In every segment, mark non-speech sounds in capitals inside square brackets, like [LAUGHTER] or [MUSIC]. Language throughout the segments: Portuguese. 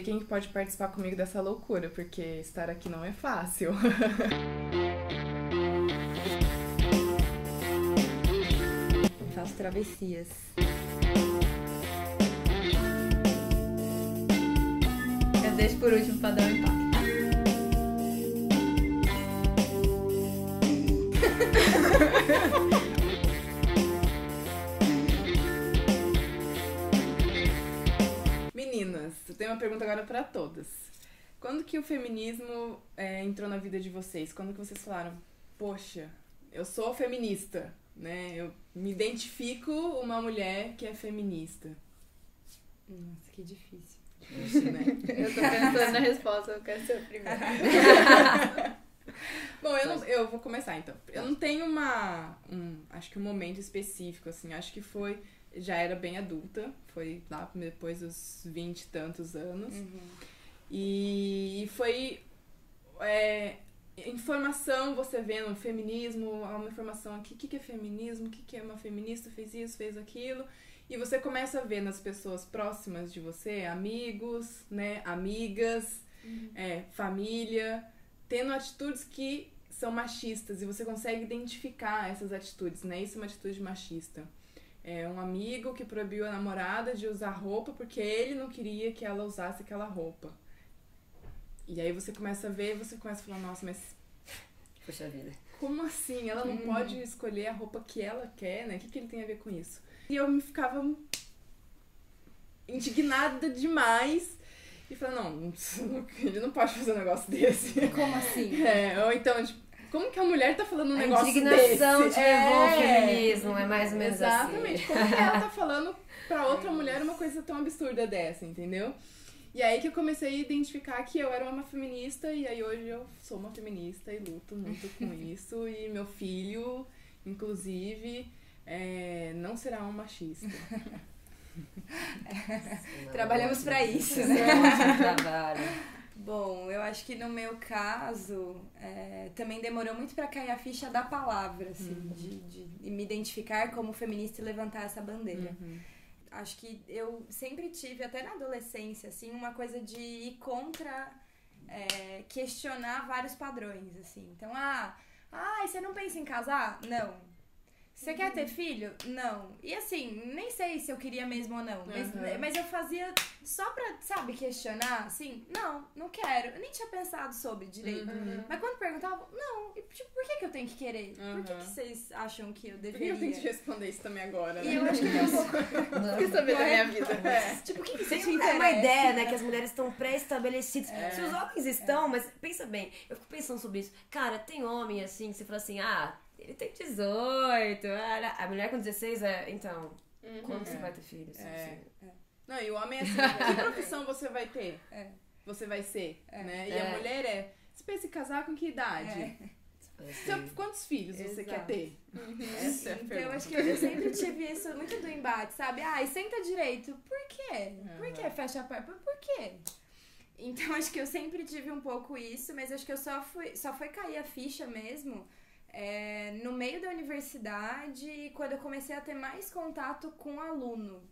Quem pode participar comigo dessa loucura, porque estar aqui não é fácil. [LAUGHS] Faço travessias. Eu deixo por último pra dar um impacto. Tenho uma pergunta agora pra todas. Quando que o feminismo é, entrou na vida de vocês? Quando que vocês falaram, poxa, eu sou feminista, né? Eu me identifico uma mulher que é feminista. Nossa, que difícil. Difícil, né? [LAUGHS] Eu tô pensando na resposta, eu quero ser a primeira. [LAUGHS] Bom, eu, não- eu vou começar então. Eu não tenho uma. Um, acho que um momento específico, assim. Acho que foi. Já era bem adulta. Foi lá depois dos 20 e tantos anos. E foi. é, informação, você vendo feminismo, uma informação aqui, o que, que é feminismo, o que, que é uma feminista, fez isso, fez aquilo. E você começa a ver nas pessoas próximas de você, amigos, né, amigas, é, família, tendo atitudes que são machistas e você consegue identificar essas atitudes, né? Isso é uma atitude machista. É um amigo que proibiu a namorada de usar roupa porque ele não queria que ela usasse aquela roupa. E aí você começa a ver, você começa a falar, nossa, mas Puxa vida. como assim? Ela não pode escolher a roupa que ela quer, né? O que, que ele tem a ver com isso? E eu me ficava indignada demais. E falava, não, não- [LAUGHS] ele não pode fazer um negócio desse. Como assim? É, ou então, tipo, como que a mulher tá falando um A negócio indignação desse? ao É. feminismo, é mais ou menos Exatamente. assim. Como que ela tá falando pra outra mulher uma coisa tão absurda dessa, entendeu? E aí que eu comecei a identificar que eu era uma feminista e aí hoje eu sou uma feminista e luto muito com [LAUGHS] isso. E meu filho, inclusive, é, não será um machista. [LAUGHS] Trabalhamos pra isso, né? é ótimo trabalho. Bom, eu acho que no meu caso é, também demorou muito pra cair a ficha da palavra, assim, de, de me identificar como feminista e levantar essa bandeira. Uhum. Acho que eu sempre tive, até na adolescência, assim, uma coisa de ir contra, é, questionar vários padrões, assim. Então, ah, ah, você não pensa em casar? Não. Você quer ter filho? Não. E assim, nem sei se eu queria mesmo ou não. Mas, Uhum. mas eu fazia só pra, sabe, questionar, assim, não, não quero. Eu nem tinha pensado sobre direito. Uhum. Mas quando perguntavam, não, e, tipo, por que, que eu tenho que querer? Por que, Uhum. que vocês acham que eu Por que deveria? eu tenho que responder isso também agora, né? E eu acho que tem [LAUGHS] um pouco. Quer saber da minha vida? É. Tipo, o que, que você Tem te uma, ideia, né, que as mulheres estão pré-estabelecidas. É. Se os homens estão, mas pensa bem, eu fico pensando sobre isso. Cara, tem homem assim que você fala assim, ah, ele tem 18, ah, a mulher com 16 é. Então, quando você vai ter filhos? É. Assim, Não, e o homem é assim, que profissão você vai ter? É. Você vai ser, né? E É. a mulher é, você pensa em casar com que idade? Assim, quantos filhos você Exato. quer ter? Essa é a Então, eu acho que eu sempre tive isso muito do embate, sabe? Ah, e senta direito. Por quê? Por que fecha a porta? Por quê? Então, acho que eu sempre tive um pouco isso, mas acho que eu só fui, só foi cair a ficha mesmo é, no meio da universidade e quando eu comecei a ter mais contato com aluno.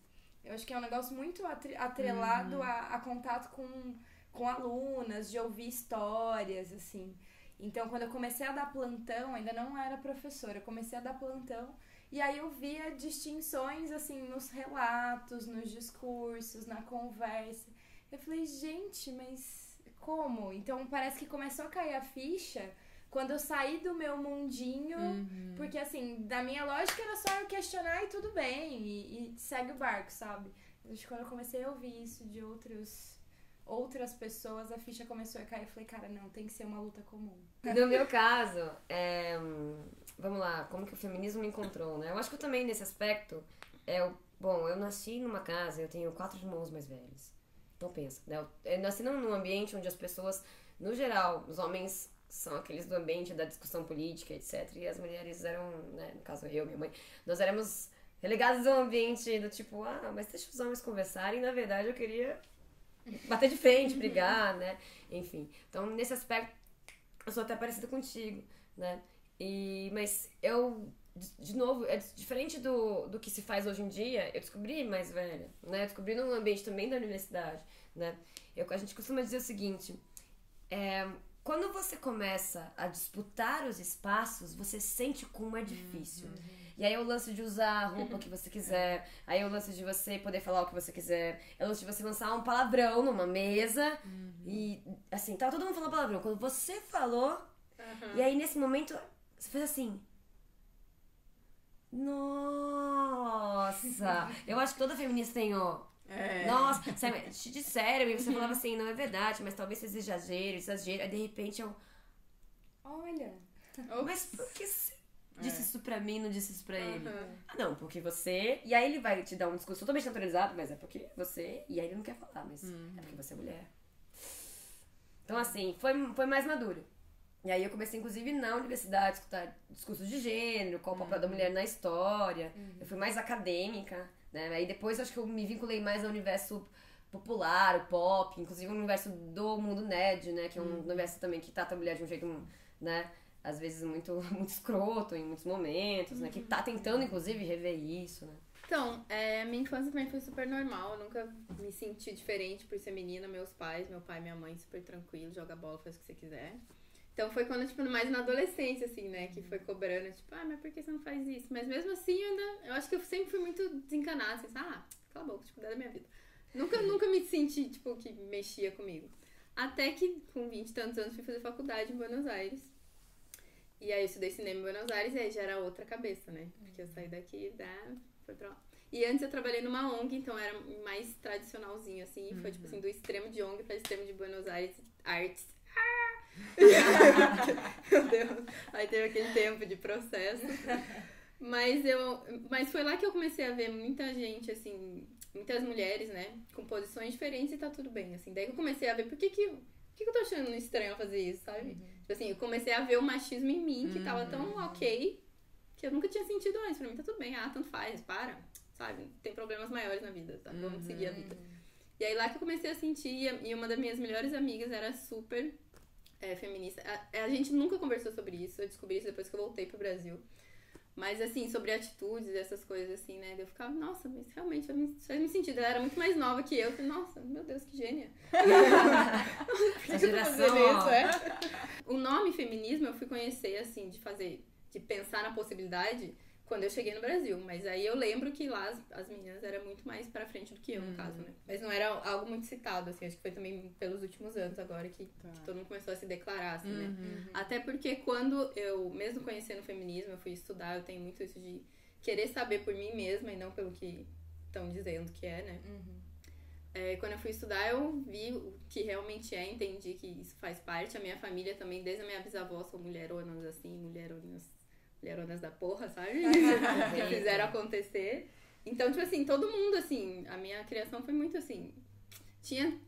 Eu acho que é um negócio muito atre- atrelado a, a contato com, com alunas, de ouvir histórias, assim. Então, quando eu comecei a dar plantão, ainda não era professora, eu comecei a dar plantão e aí eu via distinções, assim, nos relatos, nos discursos, na conversa. Eu falei, gente, mas como? Então, parece que começou a cair a ficha quando eu saí do meu mundinho, Uhum. porque, assim, da minha lógica era só eu questionar e tudo bem, e, e segue o barco, sabe? Mas quando eu comecei a ouvir isso de outros outras pessoas, a ficha começou a cair. Eu falei, cara, não, tem que ser uma luta comum. [LAUGHS] No meu caso, é, vamos lá, como que o feminismo me encontrou, né? Eu acho que eu também, nesse aspecto, é o, bom, eu nasci numa casa, eu tenho quatro irmãos mais velhos. Então pensa, né? Eu, nasci num ambiente onde as pessoas, no geral, os homens são aqueles do ambiente da discussão política, etc. E as mulheres eram, né, no caso eu, minha mãe, nós éramos relegados a um ambiente do tipo, ah, mas deixa os homens conversarem, na verdade eu queria bater de frente, brigar, né? Enfim. Então, nesse aspecto, eu sou até parecida contigo, né? E, mas eu de, de novo, é diferente do, do que se faz hoje em dia. Eu descobri mais velha, né? Eu descobri num ambiente também da universidade, né? Eu, a gente costuma dizer o seguinte: é, quando você começa a disputar os espaços, você sente como é difícil. Uhum. E aí é o lance de usar a roupa que você quiser, [LAUGHS] aí é o lance de você poder falar o que você quiser, é o lance de você lançar um palavrão numa mesa uhum. e assim, tá todo mundo falando palavrão. Quando você falou, uhum. e aí nesse momento você fez assim. Nossa! Eu acho que toda feminista tem, ó. É. Nossa, te [LAUGHS] disseram e você falava assim, não é verdade, mas talvez seja exagero, exagero. Aí de repente eu. Olha. [LAUGHS] Mas por que você disse é. isso pra mim não disse isso pra uhum. ele? Ah, não, porque você. E aí ele vai te dar um discurso totalmente naturalizado, mas é porque você. E aí ele não quer falar, mas uhum. é porque você é mulher. Então, assim, foi, foi mais maduro. E aí eu comecei, inclusive, na universidade, a escutar discursos de gênero, qual o papel da uhum. mulher na história. Uhum. Eu fui mais acadêmica, né? Aí depois acho que eu me vinculei mais ao universo popular, o pop, inclusive o universo do mundo nerd, né? Que é um uhum. universo também que trata a mulher de um jeito, né? Às vezes muito, [LAUGHS] muito escroto em muitos momentos, né? Que tá tentando, inclusive, rever isso, né? Então, é, minha infância também foi super normal. Eu nunca me senti diferente por ser menina. Meus pais, meu pai e minha mãe, super tranquilo, joga bola, faz o que você quiser. Então foi quando, tipo, mais na adolescência, assim, né? Que foi cobrando, tipo, ah, mas por que você não faz isso? Mas mesmo assim, eu ainda. Eu acho que eu sempre fui muito desencanada, assim, ah, cala a boca, tipo, da minha vida. Nunca, nunca me senti, tipo, que mexia comigo. Até que, com 20 e tantos anos, fui fazer faculdade em Buenos Aires. E aí eu estudei cinema em Buenos Aires e aí já era outra cabeça, né? Porque eu saí daqui e né, foi pra lá. E antes eu trabalhei numa ONG, então era mais tradicionalzinho, assim. Foi, tipo assim, do extremo de ONG para extremo de Buenos Aires Arts Meu Deus. Aí teve aquele tempo de processo. Mas eu. Mas foi lá que eu comecei a ver muita gente, assim, muitas mulheres, né? Com posições diferentes e tá tudo bem, assim. Daí eu comecei a ver por que que. Por que, que eu tô achando estranho fazer isso, sabe? Uhum. Tipo assim, eu comecei a ver o machismo em mim, que uhum. tava tão uhum. ok, que eu nunca tinha sentido antes. Pra mim tá tudo bem, ah, tanto faz, para, sabe? Tem problemas maiores na vida, tá? Vamos seguir a vida. Uhum. E aí lá que eu comecei a sentir, e uma das minhas melhores amigas era super é, feminista. A, a, gente nunca conversou sobre isso, eu descobri isso depois que eu voltei pro Brasil. Mas, assim, sobre atitudes, essas coisas, assim, né? Eu ficava, nossa, mas realmente faz, muito sentido. Ela era muito mais nova que eu. Eu falei, nossa, meu Deus, que gênia. [LAUGHS] Por que, fazendo isso, é? O nome feminismo eu fui conhecer, assim, de fazer, de pensar na possibilidade quando eu cheguei no Brasil. Mas aí eu lembro que lá as, as meninas eram muito mais pra frente do que eu, no uhum. caso, né? Mas não era algo muito citado, assim. Acho que foi também pelos últimos anos agora que, tá. que todo mundo começou a se declarar, assim, né? uhum. né? Até porque quando eu, mesmo conhecendo o feminismo, eu fui estudar, eu tenho muito isso de querer saber por mim mesma e não pelo que estão dizendo que é, né? Uhum. É, quando eu fui estudar, eu vi o que realmente é, entendi que isso faz parte. A minha família também, desde a minha bisavó, são mulheronas assim, mulheronas mulheronas da porra, sabe? [LAUGHS] que fizeram acontecer. Então, tipo assim, todo mundo, assim, a minha criação foi muito assim. Tinha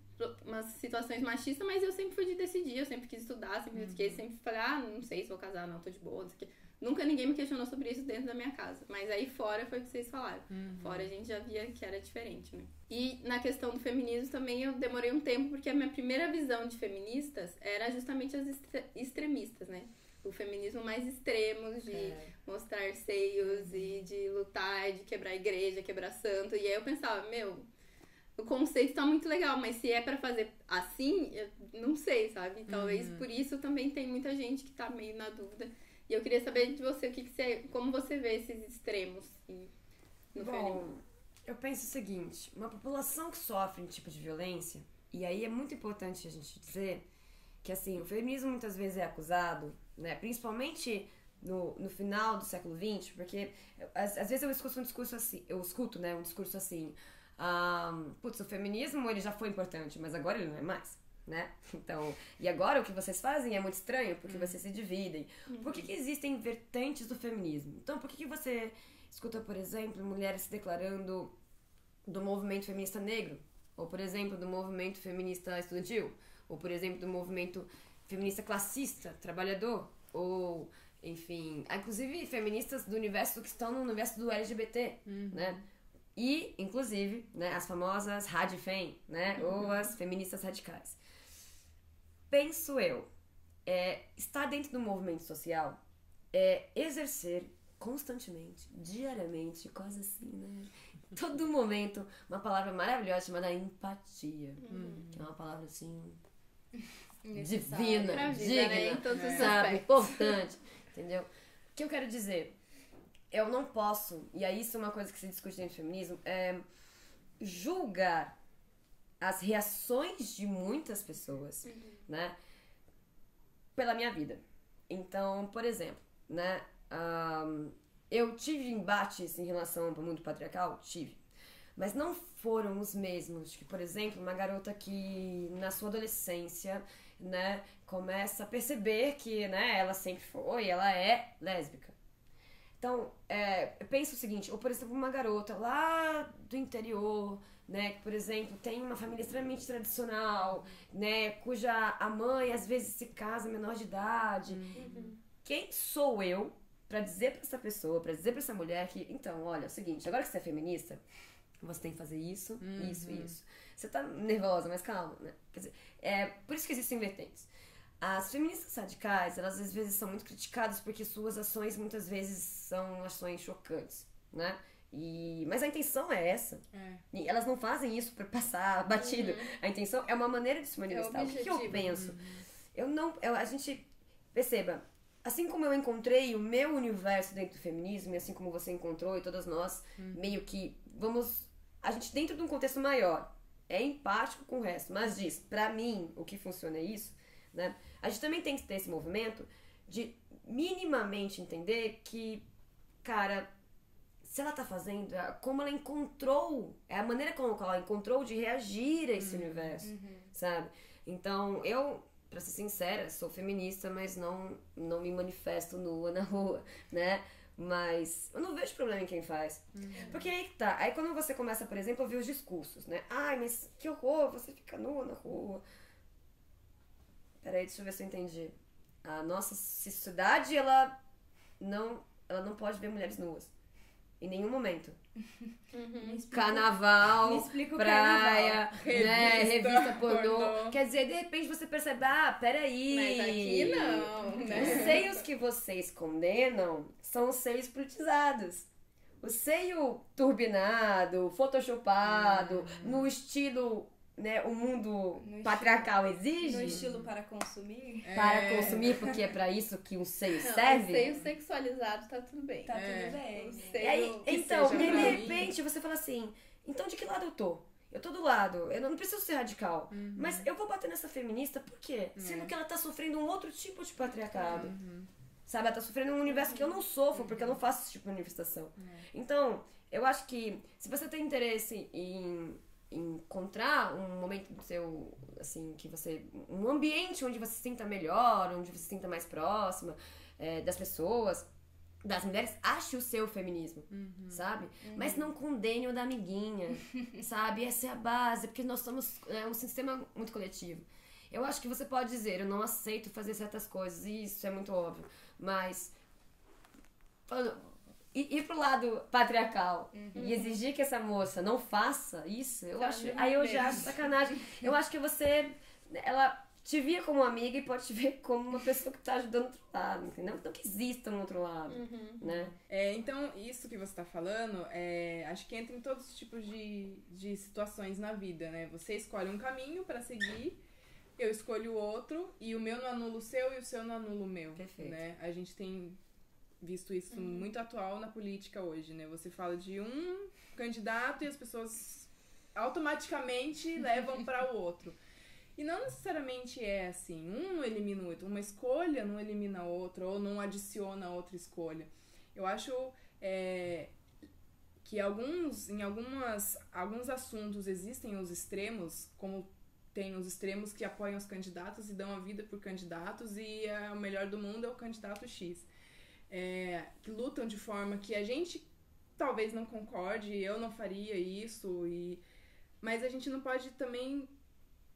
umas situações machistas, mas eu sempre fui de decidir, eu sempre quis estudar, sempre uhum. quis, sempre falei, ah, não sei se vou casar, não, tô de boa, não sei o quê. Nunca ninguém me questionou sobre isso dentro da minha casa. Mas aí fora foi o que vocês falaram. Uhum. Fora a gente já via que era diferente, né? E na questão do feminismo também eu demorei um tempo, porque a minha primeira visão de feministas era justamente as extremistas, né? O feminismo mais extremos de é. mostrar seios e de lutar, de quebrar igreja, quebrar santo. E aí eu pensava, meu, o conceito tá muito legal, mas se é para fazer assim, eu não sei, sabe? Talvez uhum. por isso também tem muita gente que tá meio na dúvida. E eu queria saber de você o que, que você, como você vê esses extremos assim, no Bom, feminismo. Eu penso o seguinte, uma população que sofre um tipo de violência, e aí é muito importante a gente dizer que assim, o feminismo muitas vezes é acusado né? Principalmente no, no final do século XX, porque às, às vezes eu escuto um discurso assim, eu escuto, né, um discurso assim, um, putz, o feminismo ele já foi importante, mas agora ele não é mais. Né? [LAUGHS] Então, e agora o que vocês fazem é muito estranho, porque uhum. vocês se dividem. Uhum. Por que, que existem vertentes do feminismo? Então, por que, que você escuta, por exemplo, mulheres se declarando do movimento feminista negro? Ou, por exemplo, do movimento feminista estudantil? Ou, por exemplo, do movimento feminista classista, trabalhador, ou, enfim, inclusive feministas do universo que estão no universo do LGBT, uhum. né? E, inclusive, né, as famosas radifem, né? Uhum. Ou as feministas radicais. Penso eu, é, estar dentro do movimento social é exercer constantemente, diariamente, quase assim, né? Todo momento, uma palavra maravilhosa chamada empatia. Hum. Que é uma palavra assim. Divina, vida, digna, né? Todos os sabe? aspectos. Importante, entendeu? O que eu quero dizer? Eu não posso, e aí isso é uma coisa que se discute dentro do feminismo, é julgar as reações de muitas pessoas, né? Pela minha vida. Então, por exemplo, né? ahn, eu tive embates em relação ao mundo patriarcal? Tive. Mas não foram os mesmos que, por exemplo, uma garota que na sua adolescência, né, começa a perceber que, né, ela sempre foi, ela é lésbica. Então, é, eu penso o seguinte, ou por exemplo, uma garota lá do interior, né, que, por exemplo, tem uma família extremamente tradicional, né, cuja a mãe às vezes se casa menor de idade. Quem sou eu pra dizer pra essa pessoa, pra dizer pra essa mulher que, então, olha, é o seguinte, agora que você é feminista, você tem que fazer isso, isso e isso. Você tá nervosa, mas calma, né? Quer dizer, é por isso que existem vertentes. As feministas radicais, elas às vezes são muito criticadas porque suas ações muitas vezes são ações chocantes, né? E, mas a intenção é essa. É. E elas não fazem isso pra passar batido. A intenção é uma maneira de se manifestar. o que, que eu penso? Eu não. Eu, a gente. Perceba, assim como eu encontrei o meu universo dentro do feminismo, e assim como você encontrou, e todas nós, meio que vamos. A gente, dentro de um contexto maior, é empático com o resto, mas diz, pra mim, o que funciona é isso, né? A gente também tem que ter esse movimento de minimamente entender que, cara, se ela tá fazendo, como ela encontrou, é a maneira como ela encontrou de reagir a esse universo, sabe? Então, eu, pra ser sincera, sou feminista, mas não, não me manifesto nua na rua, né? Mas eu não vejo problema em quem faz. Porque aí que tá. Aí quando você começa, por exemplo, a ouvir os discursos, né? Ai, mas que horror, você fica nua na rua. Peraí, deixa eu ver se eu entendi. A nossa sociedade, ela não, ela não pode ver mulheres nuas. Em nenhum momento. Me explica- Carnaval, praia, carnaval. né, Revista, revista pornô. pornô. Quer dizer, de repente você percebe, ah, peraí. Mas aqui não, né? Os seios que vocês condenam são os seios politizados. O seio turbinado, photoshopado, no estilo, né, o mundo No patriarcal exige No estilo para consumir, para É. consumir, porque é pra isso que um seio Não, serve. O seio sexualizado tá tudo bem. tá É. tudo bem. E seio aí, então, e aí, de mim. repente você fala assim, então de que lado eu tô? Eu tô do lado, eu não preciso ser radical, mas eu vou bater nessa feminista por quê? Sendo que ela tá sofrendo um outro tipo de patriarcado. Sabe, ela tá sofrendo um universo que eu não sofro, porque eu não faço esse tipo de manifestação. Então, eu acho que se você tem interesse em, encontrar um momento do seu, assim, que você. um ambiente onde você se sinta melhor, onde você se sinta mais próxima é, das pessoas, das mulheres, ache o seu feminismo, sabe? Mas não condene o da amiguinha, [LAUGHS] sabe? Essa é a base, porque nós somos é, um sistema muito coletivo. Eu acho que você pode dizer, eu não aceito fazer certas coisas, e isso é muito óbvio, mas ir, pro lado patriarcal e exigir que essa moça não faça isso, eu Já acho, me aí eu já acho sacanagem. [LAUGHS] Eu acho que você, ela te via como amiga e pode te ver como uma pessoa que tá ajudando o outro lado, entendeu? Não que exista um outro lado, né? É, então, isso que você tá falando, é, acho que entra em todos os tipos de, de situações na vida, né? Você escolhe um caminho pra seguir, eu escolho outro, e o meu não anula o seu e o seu não anula o meu. Perfeito. Né? A gente tem visto isso muito atual na política hoje, né? Você fala de um candidato e as pessoas automaticamente [LAUGHS] levam para o outro. E não necessariamente é assim. Um não elimina o outro. Uma escolha não elimina a outra ou não adiciona a outra escolha. Eu acho é, que alguns, em algumas, alguns assuntos existem os extremos, como tem os extremos que apoiam os candidatos e dão a vida por candidatos e é, o melhor do mundo é o candidato X. É, que lutam de forma que a gente talvez não concorde, eu não faria isso, e mas a gente não pode também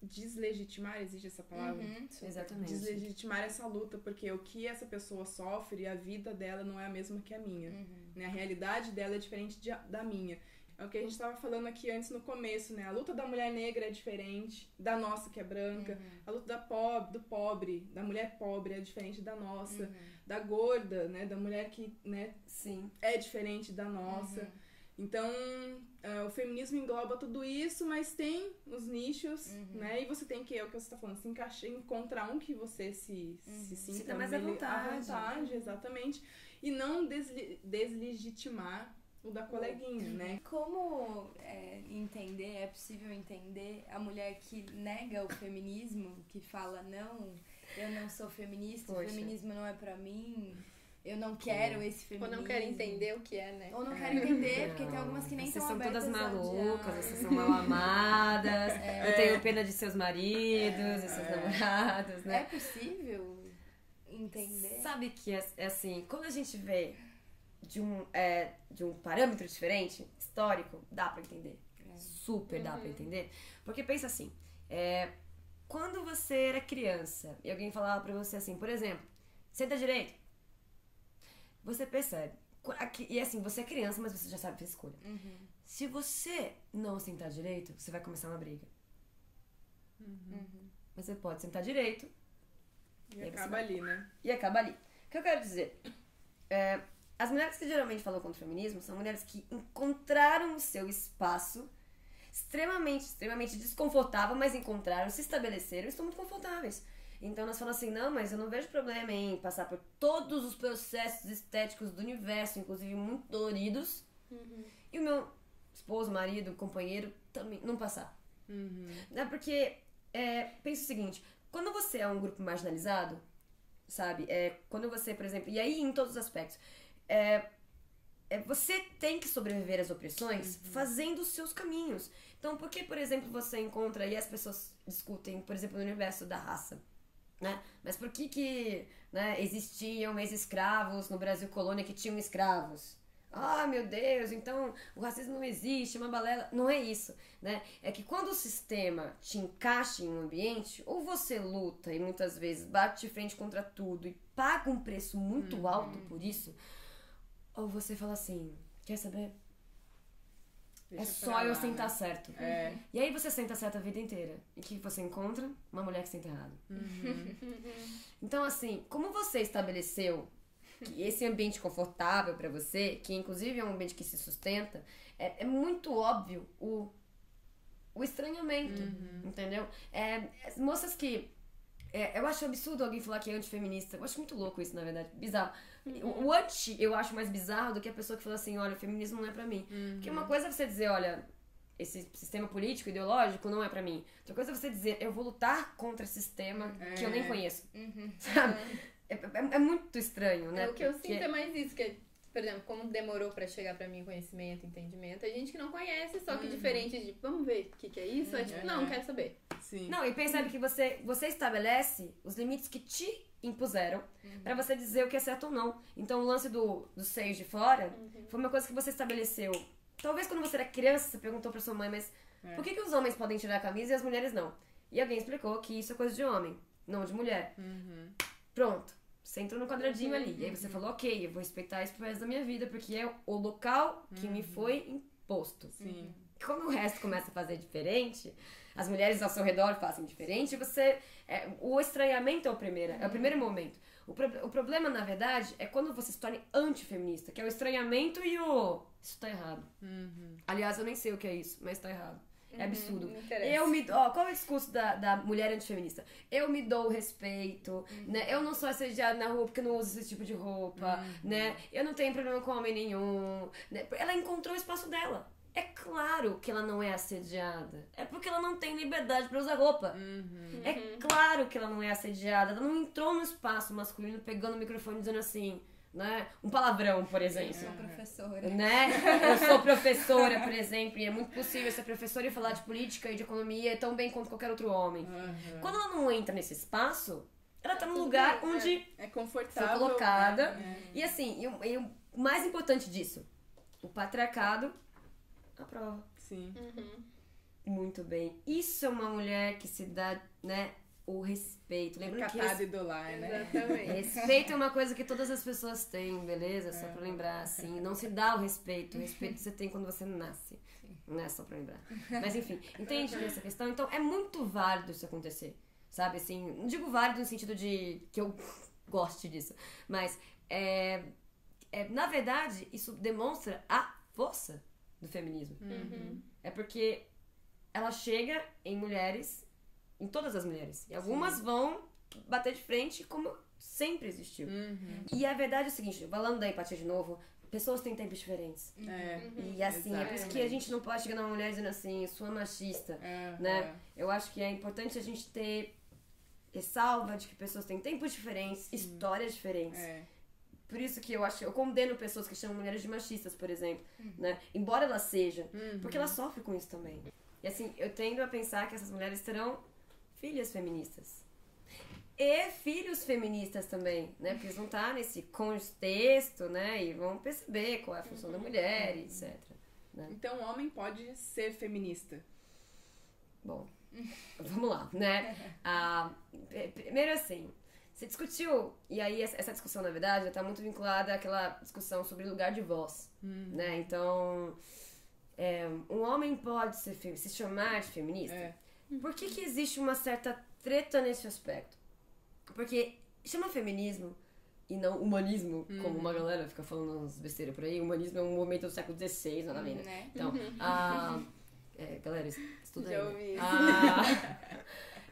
deslegitimar, existe essa palavra? Uhum. Exatamente. Deslegitimar essa luta, porque o que essa pessoa sofre, a vida dela não é a mesma que a minha. Uhum. Né? A realidade dela é diferente de- da minha. É o que a gente estava falando aqui antes no começo, né? A luta da mulher negra é diferente da nossa, que é branca. Uhum. A luta da pobre, do pobre, da mulher pobre é diferente da nossa. Uhum. Da gorda, né? Da mulher que, né? Sim. É diferente da nossa. Uhum. Então, uh, o feminismo engloba tudo isso, mas tem os nichos, uhum. né? E você tem que, é o que você está falando, se encaixar, encontrar um que você se, uhum. se sinta se mais à vontade. à vontade, exatamente. E não desle deslegitimar o da coleguinha, né? Como é, entender, é possível entender a mulher que nega o feminismo, que fala, não, eu não sou feminista, Poxa. o feminismo não é para mim eu não quero esse feminismo. Ou não quero entender o que é, né? Ou não é. quero entender, porque tem algumas que nem vocês são todas malucas, vocês são mal amadas, [LAUGHS] é. eu tenho pena de seus maridos é. e seus namorados, né? É possível entender? Sabe que é, é assim, quando a gente vê de um, é, de um parâmetro diferente, histórico, dá pra entender. É. Super uhum. dá pra uhum. entender. Porque pensa assim, é, quando você era criança e alguém falava pra você assim, por exemplo, senta direito, você percebe. E assim, você é criança, mas você já sabe fazer escolha. Uhum. Se você não sentar direito, você vai começar uma briga. Uhum. Mas você pode sentar direito. E, e acaba ali, né? E acaba ali. O que eu quero dizer? É, as mulheres que geralmente falam contra o feminismo são mulheres que encontraram o seu espaço extremamente, extremamente desconfortável, mas encontraram, se estabeleceram e estão muito confortáveis. Então nós falamos assim, não, mas eu não vejo problema em passar por todos os processos estéticos do universo, inclusive muito doloridos, uhum. e o meu esposo, marido, companheiro também não passar. Uhum. É porque, é, pensa o seguinte, quando você é um grupo marginalizado, sabe, é, quando você, por exemplo, e aí em todos os aspectos, é, é, você tem que sobreviver às opressões uhum. fazendo os seus caminhos. Então, por que, por exemplo, você encontra e as pessoas discutem, por exemplo, no universo da raça? Né? Mas por que, que né, existiam ex-escravos no Brasil colônia que tinham escravos? Ah, meu Deus, então o racismo não existe, uma balela. Não é isso, né? É que quando o sistema te encaixa em um ambiente, ou você luta e muitas vezes bate de frente contra tudo e paga um preço muito uhum. alto por isso, ou você fala assim: quer saber? Deixa é só eu sentar certo. É. E aí você senta certo a vida inteira. E o que você encontra? Uma mulher que senta errado. Uhum. então, assim, como você estabeleceu que esse ambiente confortável para você, que inclusive é um ambiente que se sustenta, é, é muito óbvio o, o estranhamento. Uhum. Entendeu? É, moças que. É, eu acho absurdo alguém falar que é antifeminista. Eu acho muito louco isso, na verdade. Bizarro. Uhum. O anti eu acho mais bizarro do que a pessoa que fala assim, olha, o feminismo não é pra mim. Uhum. Porque uma coisa é você dizer, olha, esse sistema político, ideológico não é pra mim. Outra coisa é você dizer, eu vou lutar contra esse sistema é. que eu nem conheço. Uhum. Sabe? É, é, é, muito estranho, né? É, o que eu Porque... sinto é mais isso, que por exemplo, como demorou para chegar para mim conhecimento, entendimento, a gente que não conhece, só que uhum. diferente de, vamos ver o que, que é isso, é tipo, não, quero saber. Sim. Não, e percebe que você, você estabelece os limites que te impuseram uhum. para você dizer o que é certo ou não. Então o lance do, dos seios de fora uhum. foi uma coisa que você estabeleceu. Talvez quando você era criança, você perguntou pra sua mãe, mas é. por que, que os homens podem tirar a camisa e as mulheres não? E alguém explicou que isso é coisa de homem, não de mulher. Uhum. Pronto. Você entrou no quadradinho ali. E aí você falou, ok, eu vou respeitar isso pro resto da minha vida, porque é o local que me uhum. foi imposto. Sim. Quando o resto começa a fazer diferente, as mulheres ao seu redor fazem diferente, você. É, o estranhamento é o primeiro, é o primeiro momento. O, pro, o problema, na verdade, é quando você se torna antifeminista, que é o estranhamento e o. Isso tá errado. Uhum. Aliás, eu nem sei o que é isso, mas tá errado. É uhum, absurdo. eu me ó, qual é o discurso da, da mulher antifeminista? Eu me dou o respeito, uhum. né? Eu não sou assediada na rua porque não uso esse tipo de roupa, uhum. né? Eu não tenho problema com homem nenhum. Né? Ela encontrou o espaço dela. É claro que ela não é assediada. É porque ela não tem liberdade para usar roupa. Uhum. É claro que ela não é assediada. Ela não entrou no espaço masculino pegando o microfone dizendo assim, né? Um palavrão, por exemplo. Eu sou professora. Né? Eu sou professora, por exemplo, e é muito possível ser professora e falar de política e de economia tão bem quanto qualquer outro homem. Uhum. Quando ela não entra nesse espaço, ela tá num lugar bem, onde é, é confortável, foi colocada. Né? E assim, e, e o mais importante disso, o patriarcado aprova. Sim. Uhum. Muito bem. Isso é uma mulher que se dá, né, o, respeito. Lembrando que Catado e do lar, né? Exatamente. Respeito é uma coisa que todas as pessoas têm, beleza? Só pra lembrar, assim. Não se dá o respeito. O respeito você tem quando você nasce. Não é só pra lembrar. Mas enfim, entende essa questão? Então é muito válido isso acontecer. Sabe, assim, não digo válido no sentido de que eu [LAUGHS] goste disso. Mas, é, é, na verdade, isso demonstra a força do feminismo. Uhum. É porque ela chega em mulheres, em todas as mulheres. E algumas vão bater de frente como sempre existiu. Uhum. E a verdade é o seguinte, falando da empatia de novo, pessoas têm tempos diferentes. É. E assim, é por isso que a Exatamente. gente não pode chegar numa mulher dizendo assim, sua machista, É, né? Eu acho que é importante a gente ter ressalva de que pessoas têm tempos diferentes, histórias diferentes. Por isso que eu acho, eu condeno pessoas que chamam mulheres de machistas, por exemplo, né? Embora elas sejam, Uhum. porque elas sofrem com isso também. E assim, eu tendo a pensar que essas mulheres terão filhas feministas. E filhos feministas também, né? Porque eles vão estar nesse contexto, né? E vão perceber qual é a função da mulher, e etc. Então o homem pode ser feminista. Bom, vamos lá, né? [LAUGHS] Ah, primeiro assim, você discutiu, e aí essa discussão, na verdade, está muito vinculada àquela discussão sobre lugar de voz, né? Então, é, um homem pode ser, se chamar de feminista? É. Por que, que existe uma certa treta nesse aspecto? Porque chama feminismo e não humanismo, como uma galera fica falando umas besteiras por aí. Humanismo é um movimento do século XVI, nada a ver, né? Né? Então, a, [LAUGHS] é, galera, estuda aí. Já né? ouvi.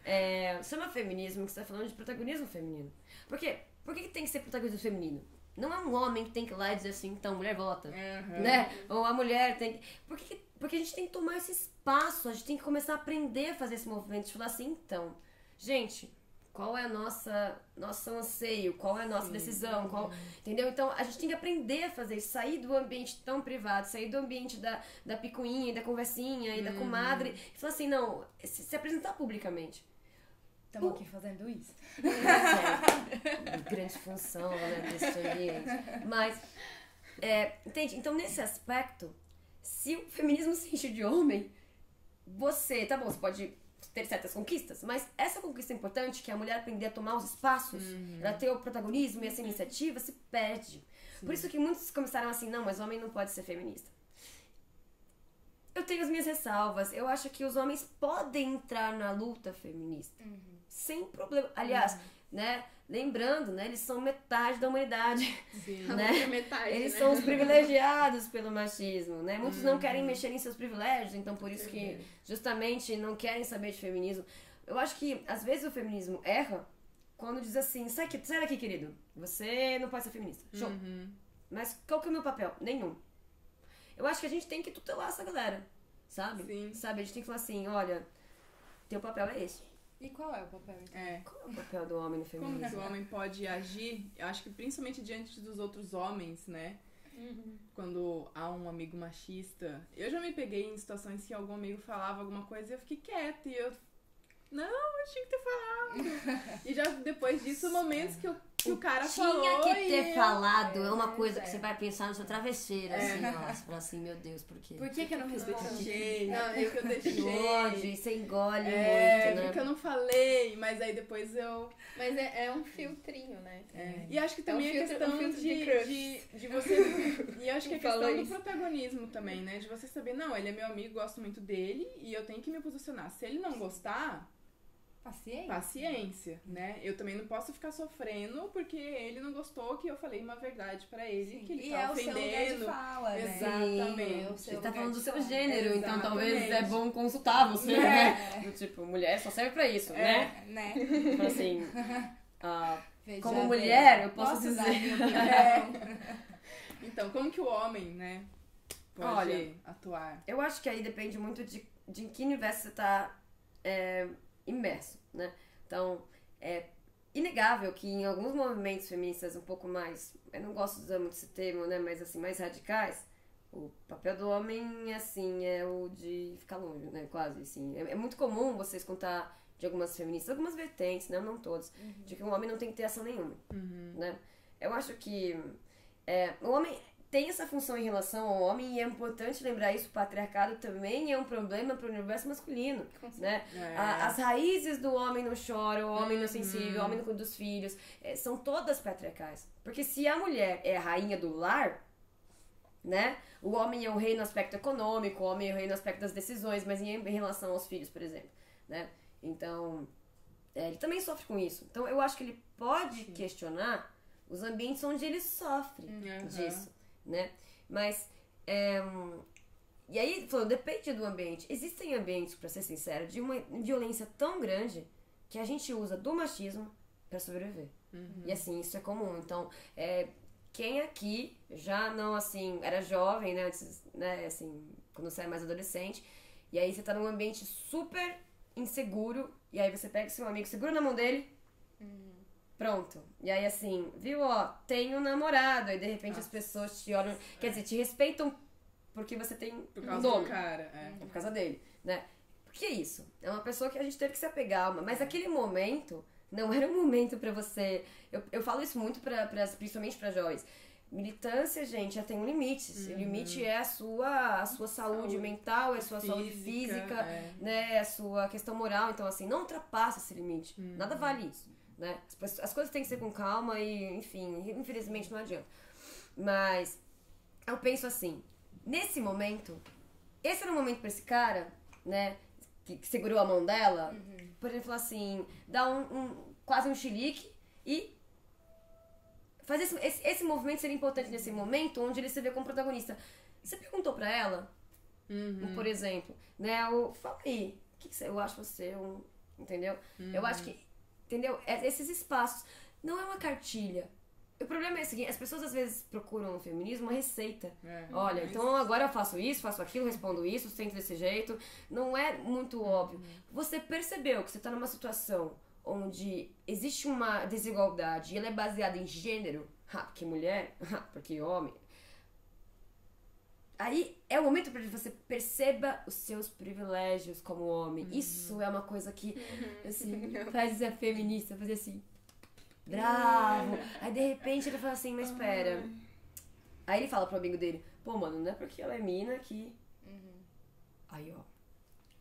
É, chama feminismo que você tá falando de protagonismo feminino. Por quê? Por que, que tem que ser protagonismo feminino? Não é um homem que tem que ir lá e dizer assim, então, mulher vota. Uhum. Né? Ou a mulher tem que. Por que que- porque a gente tem que tomar esse espaço, a gente tem que começar a aprender a fazer esse movimento, de falar assim, então, gente, qual é a nossa nosso anseio, qual é a nossa decisão, qual, entendeu? Então a gente tem que aprender a fazer isso, sair do ambiente tão privado, sair do ambiente da, da picuinha e da conversinha e da comadre, e falar assim, não, se, se apresentar publicamente. Estamos aqui fazendo isso. É, grande função né, desse. Mas, é, entende? Então, nesse aspecto, se o feminismo se enche de homem, você, tá bom, você pode ter certas conquistas, mas essa conquista importante, que é a mulher aprender a tomar os espaços, ela ter o protagonismo e essa iniciativa, se perde. Por isso que muitos começaram assim, não, mas homem não pode ser feminista. Eu tenho as minhas ressalvas. Eu acho que os homens podem entrar na luta feminista. Sem problema. Aliás, né? Lembrando, né? Eles são metade da humanidade. Sim. [LAUGHS] Né? metade, Eles né? são os privilegiados pelo machismo, né? Muitos não querem mexer em seus privilégios, então por isso que justamente não querem saber de feminismo. Eu acho que às vezes o feminismo erra quando diz assim, sai, aqui, sai daqui, querido. Você não pode ser feminista. Show. Uhum. Mas qual que é o meu papel? Nenhum. Eu acho que a gente tem que tutelar essa galera, sabe? Sim. Sabe? A gente tem que falar assim, olha, teu papel é esse. E qual é o papel, então? É. Qual é o papel do homem no Como que feminismo? o homem pode agir? Eu acho que principalmente diante dos outros homens, né? Quando há um amigo machista. Eu já me peguei em situações que algum amigo falava alguma coisa e eu fiquei quieta. E eu. Não, eu tinha que ter falado. [LAUGHS] e já depois disso, momentos que, eu, que o cara falou. Tinha que ter eu- falado. É É, uma pois coisa é. que você vai pensar no seu travesseiro, assim, ó. [LAUGHS] Você fala assim, meu Deus, por quê? Por que, que eu não respeitei? Não. Não, eu que eu [LAUGHS] deixei. ódio, você engole É, muito, né? porque eu não falei, mas aí depois eu. Mas é, é um filtrinho, né? É. E acho que É um também a filtro- questão um de, de crush. de, de [LAUGHS] você. E acho que a questão do isso. protagonismo também, né? De você saber, não, ele é meu amigo, gosto muito dele e eu tenho que me posicionar. Se ele não gostar, Paciência. paciência, né? Eu também não posso ficar sofrendo porque ele não gostou que eu falei uma verdade pra ele Sim. que ele e tá é o seu lugar de ofendendo. fala, né? Exatamente. É Você tá falando do seu fala. gênero, então Exatamente. talvez é bom consultar você, É. né? Do tipo, mulher só serve pra isso, né? Né? Tipo assim, [LAUGHS] Veja Como mulher, eu posso dar dizer. opinião? [LAUGHS] Então, como que o homem, né, pode Olha, atuar? eu acho que aí depende muito de, de em que universo você tá é, imerso, né? Então, é inegável que em alguns movimentos feministas um pouco mais, eu não gosto de usar muito esse termo, né, mas assim, mais radicais, o papel do homem, assim, é o de ficar longe, né, quase, assim. É, é muito comum você escutar de algumas feministas, algumas vertentes, né, não todas, de que o homem não tem que ter ação nenhuma, Uhum. né? Eu acho que é, o homem tem essa função em relação ao homem e é importante lembrar isso, o patriarcado também é um problema para o universo masculino, né? É. A- as raízes do homem não chora, o homem não é sensível, Uhum. o homem não cuida dos filhos, é, são todas patriarcais. Porque se a mulher é a rainha do lar, né? O homem é o rei no aspecto econômico, o homem é o rei no aspecto das decisões, mas em, em relação aos filhos, por exemplo, né? Então, é, ele também sofre com isso. Então, eu acho que ele pode questionar os ambientes onde ele sofre Uhum. disso, né? Mas, é, e aí, falando, depende do ambiente. Existem ambientes, pra ser sincero, de uma violência tão grande que a gente usa do machismo pra sobreviver. E assim, isso é comum. Então, é, quem aqui já não, assim, era jovem, né? Antes, né, assim, quando você é mais adolescente, e aí você tá num ambiente super inseguro, e aí você pega seu amigo, segura na mão dele, pronto. E aí, assim, viu, ó, tem um namorado, aí de repente as pessoas te olham, quer dizer, te respeitam porque você tem Por um causa nome. do cara. É. É por causa dele, né? Porque é isso. É uma pessoa que a gente teve que se apegar, mas aquele momento não era um momento pra você. Eu, eu falo isso muito pra, pras- principalmente pra jovens. Militância, gente, já tem um limite. O limite é a sua, a sua saúde, Saúde mental, é a sua saúde física, é. né? A sua questão moral. Então, assim, não ultrapassa esse limite. Nada vale isso, né? As, as coisas têm que ser com calma e, enfim, infelizmente não adianta. Mas eu penso assim, nesse momento, esse era o momento pra esse cara, né? Que, que segurou a mão dela, por exemplo, assim, dar um, um- quase um chilique e fazer esse, esse, esse movimento seria importante nesse momento onde ele se vê como protagonista. Você perguntou pra ela, Uhum. por exemplo, né? O, fala aí, o que, que você, eu acho você um. Entendeu? Eu acho que. Entendeu? É- Esses espaços. Não é uma cartilha. O problema é o seguinte: as pessoas às vezes procuram no feminismo uma receita. É. Olha, então agora eu faço isso, faço aquilo, respondo isso, sinto desse jeito. Não é muito óbvio. Você percebeu que você tá numa situação onde existe uma desigualdade e ela é baseada em gênero, ah, porque mulher, ah, porque homem. Aí é o momento para você perceba os seus privilégios como homem. Isso é uma coisa que, assim, [LAUGHS] faz a feminista fazer assim, bravo. [LAUGHS] Aí de repente ele fala assim, mas espera. Aí ele fala pro amigo dele, pô, mano, não é porque ela é mina que. Aí, ó.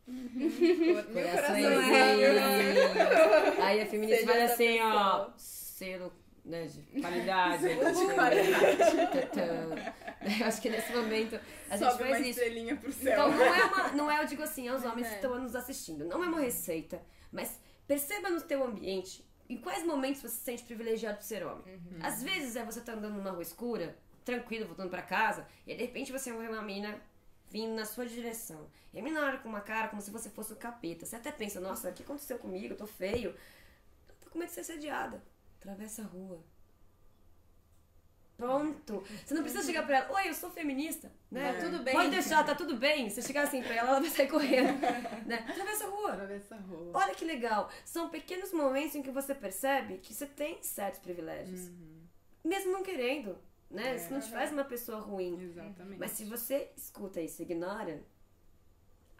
Meu Corações. coração. Aí a feminista essa assim, ó. Selo né, de qualidade. [LAUGHS] de qualidade. [LAUGHS] Eu acho que nesse momento a gente Sobe faz isso. Então não é uma. Não é, eu digo assim, aos Mas homens é. que estão nos assistindo. Não é uma receita. Mas perceba no teu ambiente em quais momentos você se sente privilegiado por ser homem. Às vezes é você tá andando numa rua escura, tranquilo, voltando pra casa, e de repente você vê uma mina vindo na sua direção. E a mina olha com uma cara como se você fosse o capeta. Você até pensa, nossa, o que aconteceu comigo? Eu tô feio. Eu tô com medo de ser assediada. Atravessa a rua. Pronto. Você não precisa chegar pra ela, oi, eu sou feminista. Né? É. Tudo bem. Pode deixar, tá tudo bem. Se chegar assim pra ela, ela vai sair correndo. né? Atravessa a rua. Atravessa a rua. Olha que legal. São pequenos momentos em que você percebe que você tem certos privilégios. Mesmo não querendo. Né? É. Isso não te faz uma pessoa ruim. Exatamente. Mas se você escuta isso e ignora,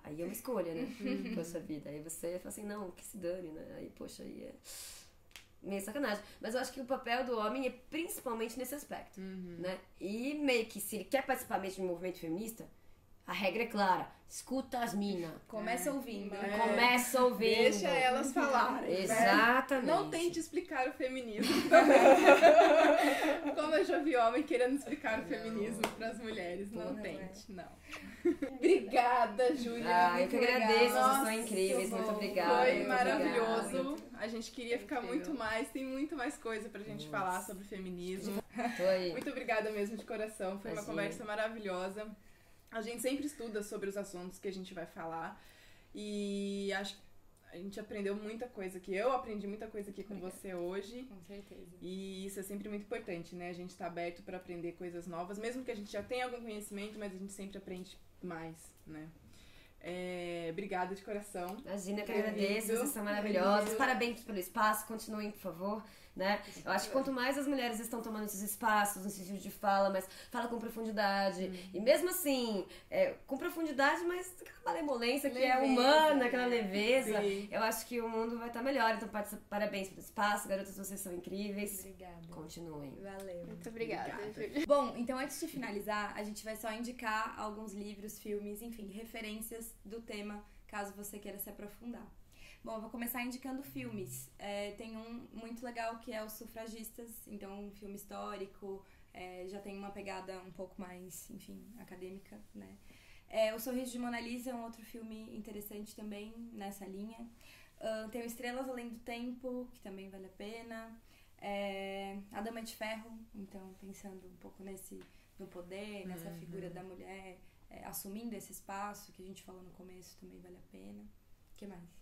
aí é uma escolha, né? Pra sua vida. Aí você fala assim, não, que se dane, né? Aí, poxa, aí é meio sacanagem. Mas eu acho que o papel do homem é principalmente nesse aspecto, Uhum. né? E meio que se ele quer participar mesmo de um movimento feminista, a regra é clara. Escuta as minas. Começa ouvindo. É. Começa ouvindo. Deixa elas falarem. né? Exatamente. Não tente explicar o feminismo. [LAUGHS] Como eu já vi homem querendo explicar o feminismo pras mulheres. Não, Não é. tente, não. Obrigada, Júlia. Ah, eu que agradeço, vocês Nossa, são incríveis, muito obrigada. Foi muito maravilhoso. obrigada. A gente queria ficar Incrível. muito mais. Tem muito mais coisa pra gente falar sobre feminismo. [LAUGHS] Muito obrigada mesmo de coração. Foi uma Imagina. conversa maravilhosa. A gente sempre estuda sobre os assuntos que a gente vai falar. E acho que a gente aprendeu muita coisa aqui. Eu aprendi muita coisa aqui com você hoje. Com certeza. E isso é sempre muito importante, né? A gente tá aberto pra aprender coisas novas, mesmo que a gente já tenha algum conhecimento, mas a gente sempre aprende mais, né? É, obrigada de coração. Imagina que eu agradeço, vocês são maravilhosos. Parabéns pelo espaço, continuem, por favor né? Eu acho que quanto mais as mulheres estão tomando esses espaços, no sentido de fala, mas fala com profundidade. Uhum. E mesmo assim, é, com profundidade, mas aquela malemolência que é leveza, é humana, aquela né? leveza, Sim. eu acho que o mundo vai estar melhor. Então, parabéns pelo espaço, garotas, vocês são incríveis. Obrigada. Continuem. Valeu. Muito obrigada. obrigada. Bom, então antes de finalizar, a gente vai só indicar alguns livros, filmes, enfim, referências do tema, caso você queira se aprofundar. Bom, eu vou começar indicando filmes. É, tem um muito legal que é Os Sufragistas, então um filme histórico, é, já tem uma pegada um pouco mais, enfim, acadêmica, né? É, o Sorriso de Mona Lisa é um outro filme interessante também nessa linha. Uh, tem Estrelas Além do Tempo, que também vale a pena. É, a Dama de Ferro, então pensando um pouco nesse no poder, nessa uhum. figura da mulher, é, assumindo esse espaço que a gente falou no começo, também vale a pena. O que mais?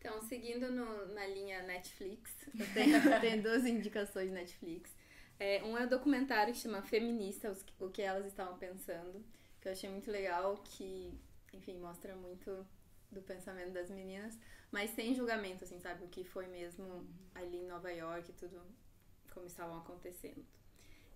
Então, seguindo no, na linha Netflix, eu tenho, eu tenho duas indicações Netflix. É, um é um documentário que chama Feminista, o que elas estavam pensando, que eu achei muito legal, que, enfim, mostra muito do pensamento das meninas, mas sem julgamento, assim, sabe? O que foi mesmo ali em Nova York, tudo como estavam acontecendo.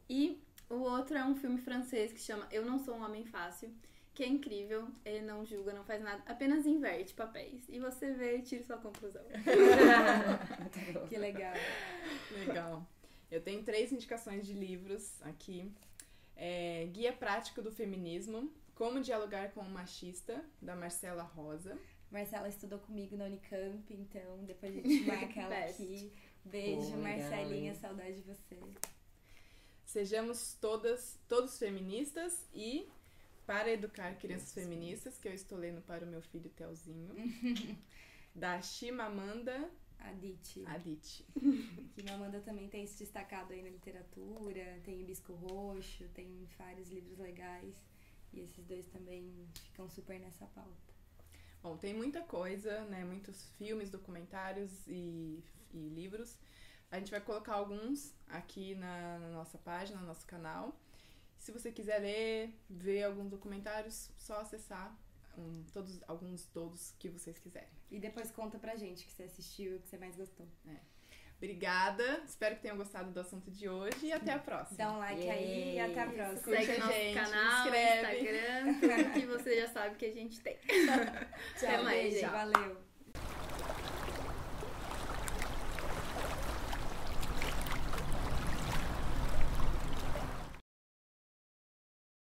E o outro é um filme francês que chama Eu Não Sou um Homem Fácil, que é incrível, ele não julga, não faz nada, apenas inverte papéis. E você vê e tira sua conclusão. [LAUGHS] que legal. Legal. Eu tenho três indicações de livros aqui. É, Guia Prático do Feminismo, Como Dialogar com o Machista, da Marcela Rosa. Marcela estudou comigo na Unicamp, então depois a gente marca [LAUGHS] ela aqui. Beijo, Pô, Marcelinha, legal, saudade de você. Sejamos todas, todos feministas e para Educar Crianças Feministas, que eu estou lendo para o meu filho Telzinho, [LAUGHS] da Chimamanda Adichie. Adichie. [LAUGHS] Chimamanda também tem se destacado aí na literatura, tem Hibisco Roxo, tem vários livros legais, e esses dois também ficam super nessa pauta. Bom, tem muita coisa, né? Muitos filmes, documentários e, e livros. A gente vai colocar alguns aqui na, na nossa página, no nosso canal. Se você quiser ler, ver alguns documentários, só acessar um, todos, alguns todos que vocês quiserem. E depois conta pra gente o que você assistiu, o que você mais gostou. É. Obrigada, espero que tenham gostado do assunto de hoje e até a próxima. Dá um like yeah. aí e até a próxima. Segue nosso gente, canal, Instagram, tudo que você já sabe que a gente tem. [LAUGHS] Tchau, até mais, beijo, gente. valeu.